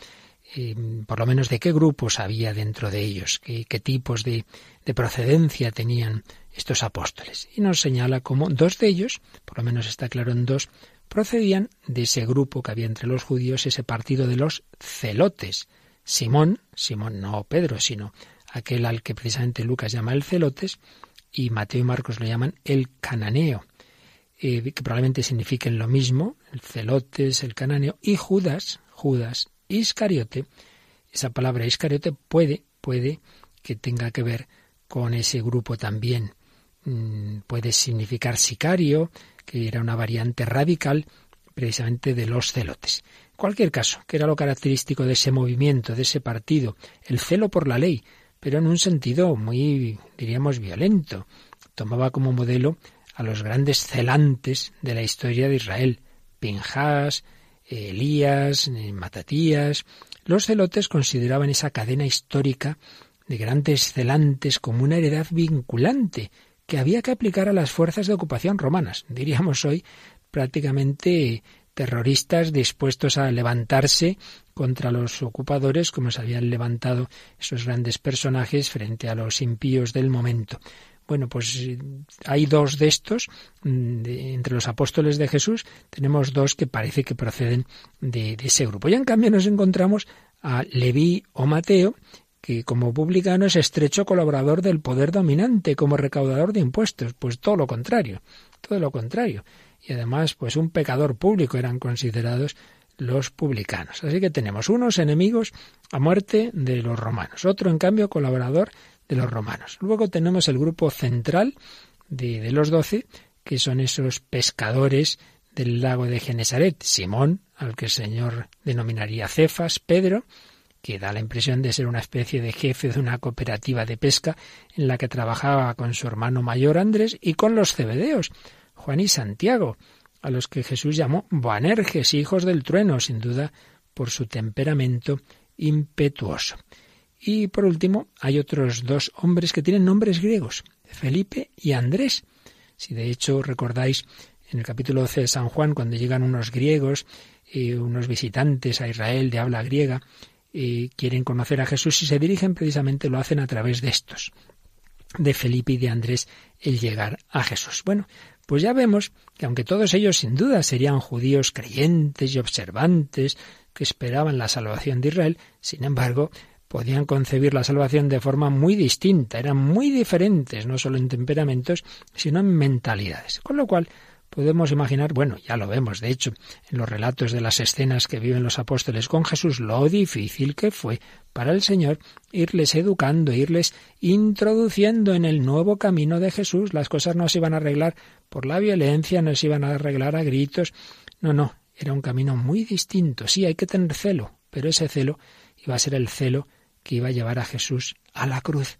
[SPEAKER 3] Eh, por lo menos de qué grupos había dentro de ellos, qué, tipos de, de, procedencia tenían estos apóstoles. Y nos señala cómo dos de ellos, por lo menos está claro en dos, procedían de ese grupo que había entre los judíos, ese partido de los celotes. Simón, Simón no Pedro, sino
[SPEAKER 2] aquel al que precisamente Lucas llama el celotes, y Mateo y Marcos lo llaman el cananeo, eh, que probablemente signifiquen lo mismo, el celotes, el cananeo, y Judas, Judas Iscariote, esa palabra Iscariote puede, puede que tenga que ver con ese grupo también. Mm, puede significar sicario, que era una variante radical precisamente de los celotes. Cualquier caso, que era lo característico de ese movimiento, de ese partido, el celo por la ley, pero en un sentido muy, diríamos, violento. Tomaba como modelo a los grandes celantes de la historia de Israel, Pinjas, Elías, Matatías. Los celotes consideraban esa cadena histórica de grandes celantes como una heredad vinculante que había que aplicar a las fuerzas de ocupación romanas. Diríamos hoy prácticamente terroristas dispuestos a levantarse contra los ocupadores, como se habían levantado esos grandes personajes frente a los impíos del momento. Bueno, pues eh, hay dos de estos, mm, entre los apóstoles de Jesús, tenemos dos que parece que proceden de, ese grupo. Y en cambio nos encontramos a Leví o Mateo, que como publicano es estrecho colaborador del poder dominante, como recaudador de impuestos. Pues todo lo contrario, todo lo contrario. Y además, pues un pecador público eran considerados los publicanos. Así que tenemos unos enemigos a muerte de los romanos, otro en cambio colaborador de los romanos. Luego tenemos el grupo central de, de los doce, que son esos pescadores del lago de Genesaret, Simón, al que el Señor denominaría Cefas, Pedro, que da la impresión de ser una especie de jefe de una cooperativa de pesca en la que trabajaba con su hermano mayor Andrés y con los cebedeos, Juan y Santiago, a los que Jesús llamó Boanerges, hijos del trueno, sin duda por su temperamento impetuoso. Y por último, hay otros dos hombres que tienen nombres griegos, Felipe y Andrés. Si de hecho recordáis en el capítulo 12 de San Juan, cuando llegan unos griegos y unos visitantes a Israel de habla griega, y quieren conocer a Jesús y se dirigen precisamente lo hacen a través de estos, de Felipe y de Andrés, el llegar a Jesús. Bueno, pues ya vemos que aunque todos ellos sin duda serían judíos creyentes y observantes que esperaban la salvación de Israel, sin embargo, podían concebir la salvación de forma muy distinta, eran muy diferentes, no solo en temperamentos, sino en mentalidades. Con lo cual, podemos imaginar, bueno, ya lo vemos, de hecho, en los relatos de las escenas que viven los apóstoles con Jesús, lo difícil que fue para el Señor irles educando, irles introduciendo en el nuevo camino de Jesús. Las cosas no se iban a arreglar por la violencia, no se iban a arreglar a gritos. No, no, era un camino muy distinto. Sí, hay que tener celo, pero ese celo iba a ser el celo que iba a llevar a Jesús a la cruz.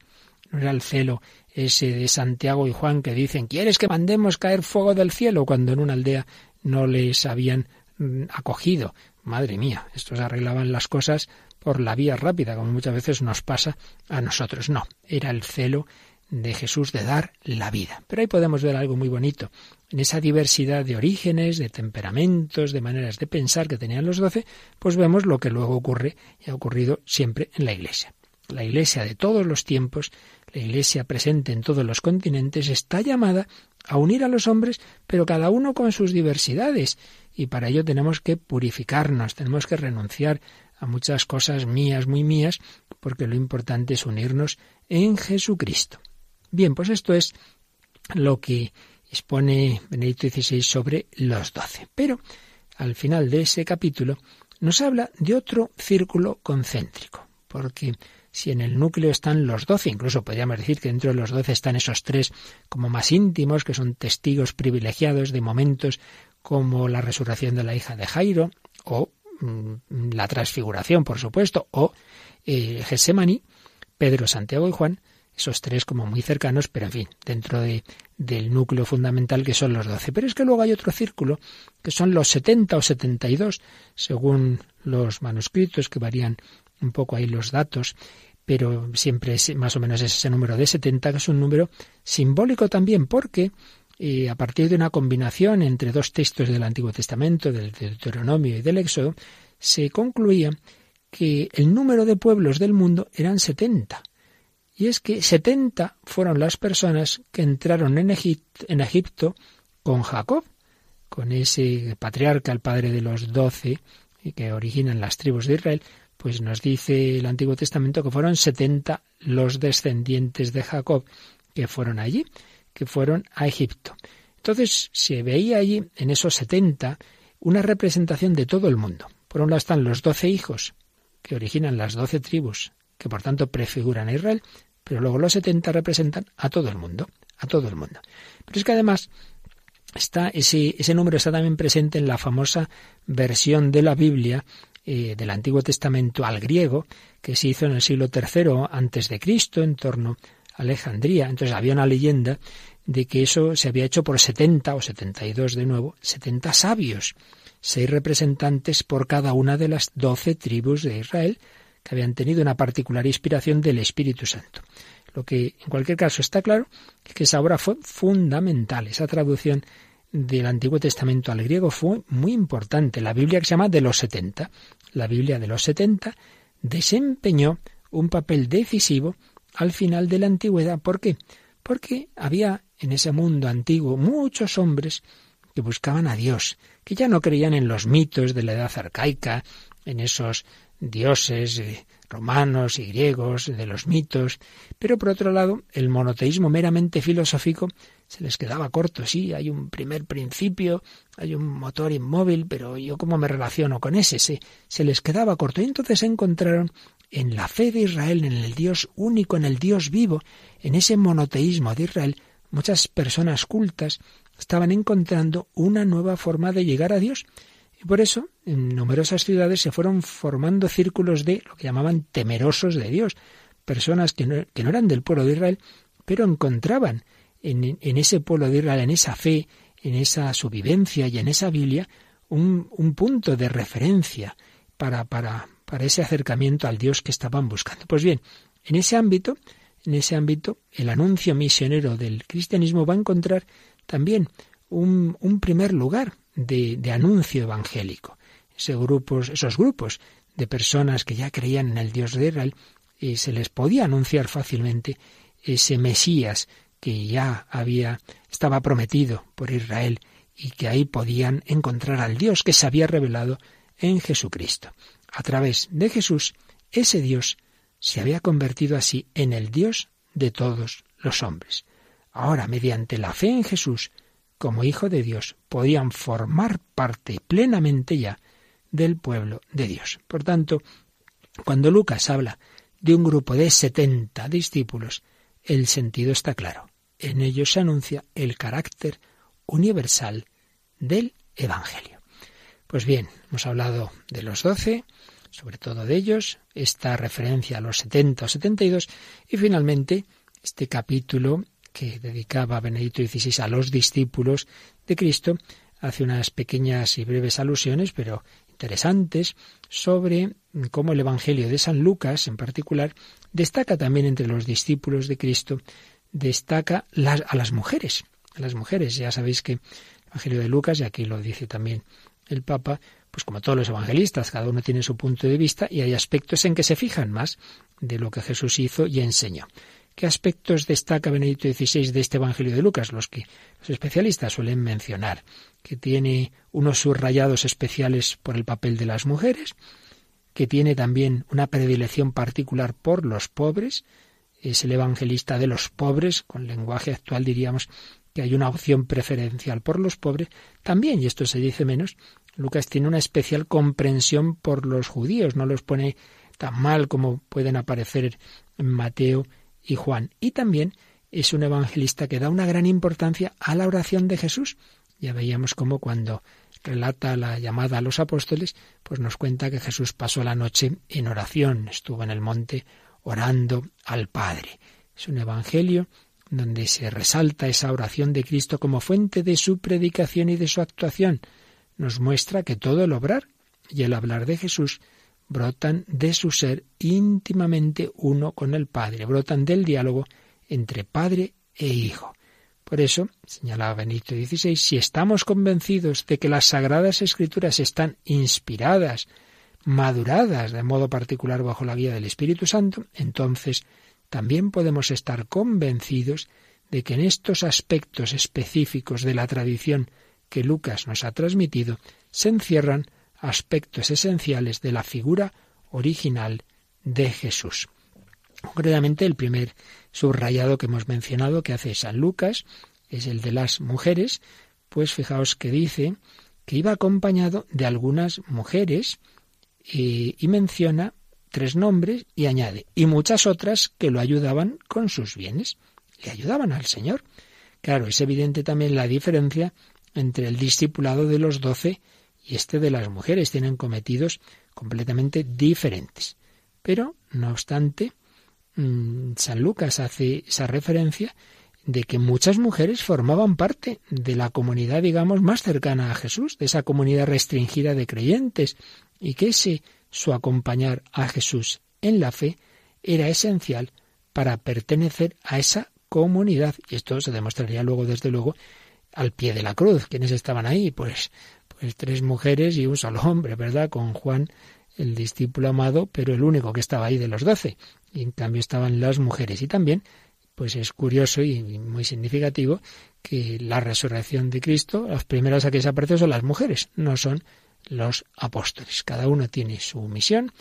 [SPEAKER 2] No era el celo ese de Santiago y Juan que dicen, ¿quieres que mandemos caer fuego del cielo? cuando en una aldea no les habían mm, acogido. Madre mía, estos arreglaban las cosas por la vía rápida, como muchas veces nos pasa a nosotros. No, era el celo de Jesús de dar la vida. Pero ahí podemos ver algo muy bonito. En esa diversidad de orígenes, de temperamentos, de maneras de pensar que tenían los doce, pues vemos lo que luego ocurre y ha ocurrido siempre en la Iglesia. La Iglesia de todos los tiempos, la Iglesia presente en todos los continentes, está llamada a unir a los hombres, pero cada uno con sus diversidades. Y para ello tenemos que purificarnos, tenemos que renunciar a muchas cosas mías, muy mías, porque lo importante es unirnos en Jesucristo. Bien, pues esto es lo que expone Benedicto XVI sobre los doce. Pero al final de ese capítulo nos habla de otro círculo concéntrico, porque si en el núcleo están los doce, incluso podríamos decir que dentro de los doce están esos tres como más íntimos, que son testigos privilegiados de momentos como la resurrección de la hija de Jairo, o mm, la transfiguración, por supuesto, o eh, Pedro, Santiago y Juan, esos tres como muy cercanos, pero en fin, dentro de, del núcleo fundamental que son los doce. Pero es que luego hay otro círculo, que son los setenta o setenta y dos, según los manuscritos que varían un poco ahí los datos, pero siempre es más o menos ese número de 70, que es un número simbólico también, porque eh, a partir de una combinación entre dos textos del Antiguo Testamento, del Deuteronomio y del Éxodo, se concluía que el número de pueblos del mundo eran 70. Y es que 70 fueron las personas que entraron en, Egipto con Jacob, con ese patriarca, el padre de los doce, que originan las tribus de Israel, pues nos dice el Antiguo Testamento que fueron 70 los descendientes de Jacob que fueron allí, que fueron a Egipto. Entonces se veía allí, en esos 70, una representación de todo el mundo. Por un lado están los doce hijos, que originan las doce tribus, que por tanto prefiguran a Israel, pero luego los 70 representan a todo el mundo, a todo el mundo. Pero es que además está ese, ese número está también presente en la famosa versión de la Biblia eh, del Antiguo Testamento al griego, que se hizo en el siglo III antes de Cristo, en torno a Alejandría. Entonces había una leyenda de que eso se había hecho por 70 o 72 de nuevo, 70 sabios, seis representantes por cada una de las doce tribus de Israel, que habían tenido una particular inspiración del Espíritu Santo. Lo que en cualquier caso está claro es que esa obra fue fundamental, esa traducción del Antiguo Testamento al griego fue muy importante. La Biblia que se llama de los 70, la Biblia de los 70, desempeñó un papel decisivo al final de la antigüedad. ¿Por qué? Porque había en ese mundo antiguo muchos hombres que buscaban a Dios, que ya no creían en los mitos de la edad arcaica, en esos dioses eh, romanos y griegos, de los mitos, pero por otro lado, el monoteísmo meramente filosófico se les quedaba corto. Sí, hay un primer principio, hay un motor inmóvil, pero yo cómo me relaciono con ese, se, les quedaba corto. Y entonces encontraron en la fe de Israel, en el Dios único, en el Dios vivo, en ese monoteísmo de Israel, muchas personas cultas estaban encontrando una nueva forma de llegar a Dios y por eso en numerosas ciudades se fueron formando círculos de lo que llamaban temerosos de Dios, personas que no, eran del pueblo de Israel, pero encontraban en, ese pueblo de Israel, en esa fe, en esa vivencia y en esa Biblia, un, un punto de referencia para, para, ese acercamiento al Dios que estaban buscando. Pues bien, en ese ámbito, en ese ámbito, el anuncio misionero del cristianismo va a encontrar también un primer lugar, de, anuncio evangélico. Grupos, esos grupos de personas que ya creían en el Dios de Israel, y se les podía anunciar fácilmente ese Mesías que ya había, estaba prometido por Israel y que ahí podían encontrar al Dios que se había revelado en Jesucristo. A través de Jesús, ese Dios se había convertido así en el Dios de todos los hombres. Ahora, mediante la fe en Jesús, como hijo de Dios, podían formar parte plenamente ya del pueblo de Dios. Por tanto, cuando Lucas habla de un grupo de setenta discípulos, el sentido está claro. En ellos se anuncia el carácter universal del Evangelio. Pues bien, hemos hablado de los doce, sobre todo de ellos, esta referencia a los setenta o setenta y dos, y finalmente este capítulo que dedicaba Benedicto XVI a los discípulos de Cristo, hace unas pequeñas y breves alusiones, pero interesantes, sobre cómo el Evangelio de San Lucas, en particular, destaca también entre los discípulos de Cristo, destaca a las mujeres. A las mujeres, ya sabéis que el Evangelio de Lucas, y aquí lo dice también el Papa, pues como todos los evangelistas, cada uno tiene su punto de vista y hay aspectos en que se fijan más de lo que Jesús hizo y enseñó. ¿Qué aspectos destaca Benedicto XVI de este Evangelio de Lucas? Los que los especialistas suelen mencionar, que tiene unos subrayados especiales por el papel de las mujeres, que tiene también una predilección particular por los pobres, es el evangelista de los pobres, con lenguaje actual diríamos que hay una opción preferencial por los pobres, también, y esto se dice menos, Lucas tiene una especial comprensión por los judíos, no los pone tan mal como pueden aparecer en Mateo y Juan. Y también es un evangelista que da una gran importancia a la oración de Jesús. Ya veíamos cómo cuando relata la llamada a los apóstoles, pues nos cuenta que Jesús pasó la noche en oración, estuvo en el monte orando al Padre. Es un evangelio donde se resalta esa oración de Cristo como fuente de su predicación y de su actuación. Nos muestra que todo el obrar y el hablar de Jesús brotan de su ser íntimamente uno con el Padre, brotan del diálogo entre Padre e Hijo. Por eso, señalaba Benito XVI, si estamos convencidos de que las sagradas escrituras están inspiradas, maduradas de modo particular bajo la guía del Espíritu Santo, entonces también podemos estar convencidos de que en estos aspectos específicos de la tradición que Lucas nos ha transmitido se encierran aspectos esenciales de la figura original de Jesús. Concretamente, el primer subrayado que hemos mencionado que hace San Lucas es el de las mujeres, pues fijaos que dice que iba acompañado de algunas mujeres y, y menciona tres nombres y añade, y muchas otras que lo ayudaban con sus bienes, le ayudaban al Señor. Claro, es evidente también la diferencia entre el discipulado de los doce y este de las mujeres. Tienen cometidos completamente diferentes. Pero, no obstante, mm, San Lucas hace esa referencia de que muchas mujeres formaban parte de la comunidad, digamos, más cercana a Jesús, de esa comunidad restringida de creyentes, y que ese su acompañar a Jesús en la fe era esencial para pertenecer a esa comunidad. Y esto se demostraría luego, desde luego, al pie de la cruz. ¿Quiénes estaban ahí? Pues, pues tres mujeres y un solo hombre, ¿verdad? Con Juan, el discípulo amado, pero el único que estaba ahí de los doce. Y en cambio estaban las mujeres. Y también pues es curioso y muy significativo que la resurrección de Cristo, las primeras a que se aparecen son las mujeres, no son los apóstoles. Cada uno tiene su misión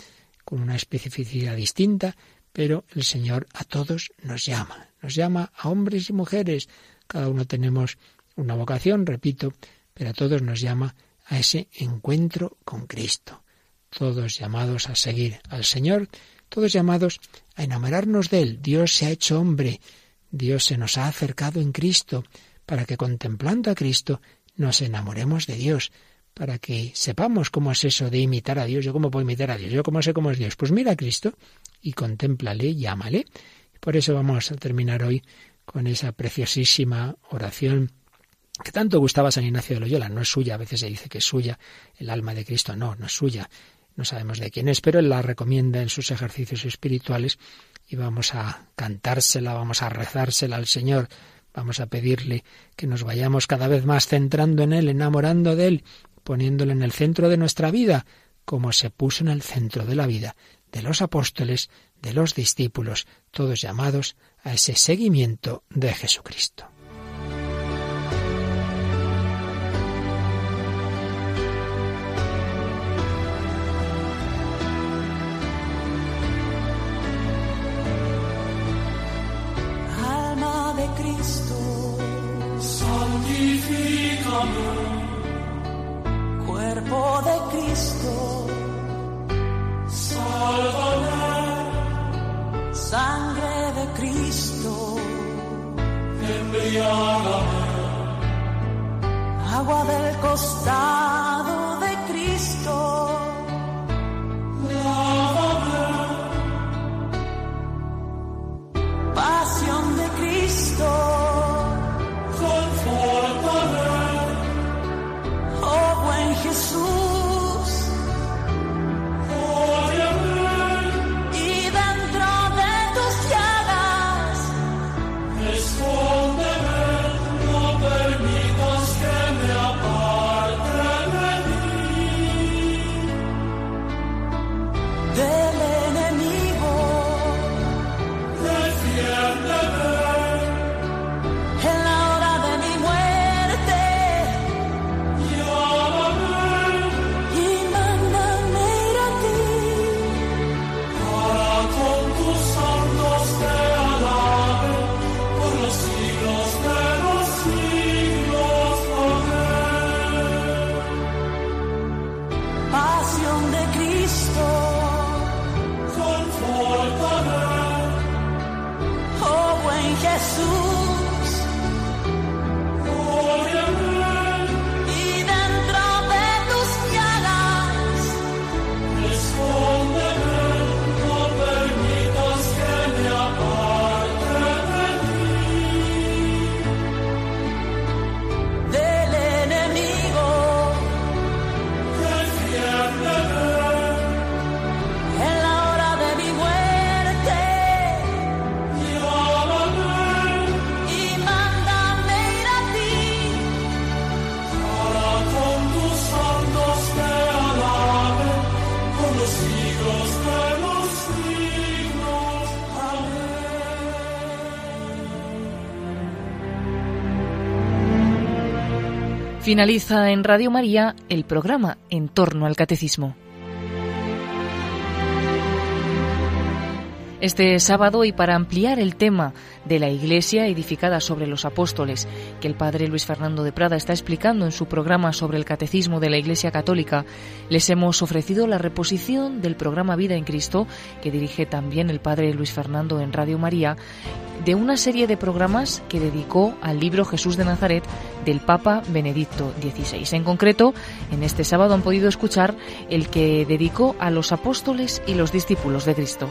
[SPEAKER 2] con una especificidad distinta, pero el Señor a todos nos llama, nos llama a hombres y mujeres. Cada uno tenemos una vocación, repito, pero a todos nos llama a ese encuentro con Cristo. Todos llamados a seguir al Señor todos llamados a enamorarnos de Él. Dios se ha hecho hombre, Dios se nos ha acercado en Cristo, para que contemplando a Cristo nos enamoremos de Dios, para que sepamos cómo es eso de imitar a Dios. Yo cómo puedo imitar a Dios, yo cómo sé cómo es Dios. Pues mira a Cristo y contémplale, llámale. Por eso vamos a terminar hoy con esa preciosísima oración que tanto gustaba San Ignacio de Loyola. No es suya, a veces se dice que es suya el alma de Cristo. No, no es suya no sabemos de quién es, pero él la recomienda en sus ejercicios espirituales y vamos a cantársela, vamos a rezársela al Señor, vamos a pedirle que nos vayamos cada vez más centrando en Él, enamorando de Él, poniéndole en el centro de nuestra vida, como se puso en el centro de la vida de los apóstoles, de los discípulos, todos llamados a ese seguimiento de Jesucristo.
[SPEAKER 1] Finaliza en Radio María el programa En torno al Catecismo. Este sábado y para ampliar el tema de la Iglesia edificada sobre los apóstoles que el padre Luis Fernando de Prada está explicando en su programa sobre el catecismo de la Iglesia Católica, les hemos ofrecido la reposición del programa Vida en Cristo que dirige también el padre Luis Fernando en Radio María de una serie de programas que dedicó al libro Jesús de Nazaret del Papa Benedicto XVI. En concreto, en este sábado han podido escuchar el que dedicó a los apóstoles y los discípulos de Cristo.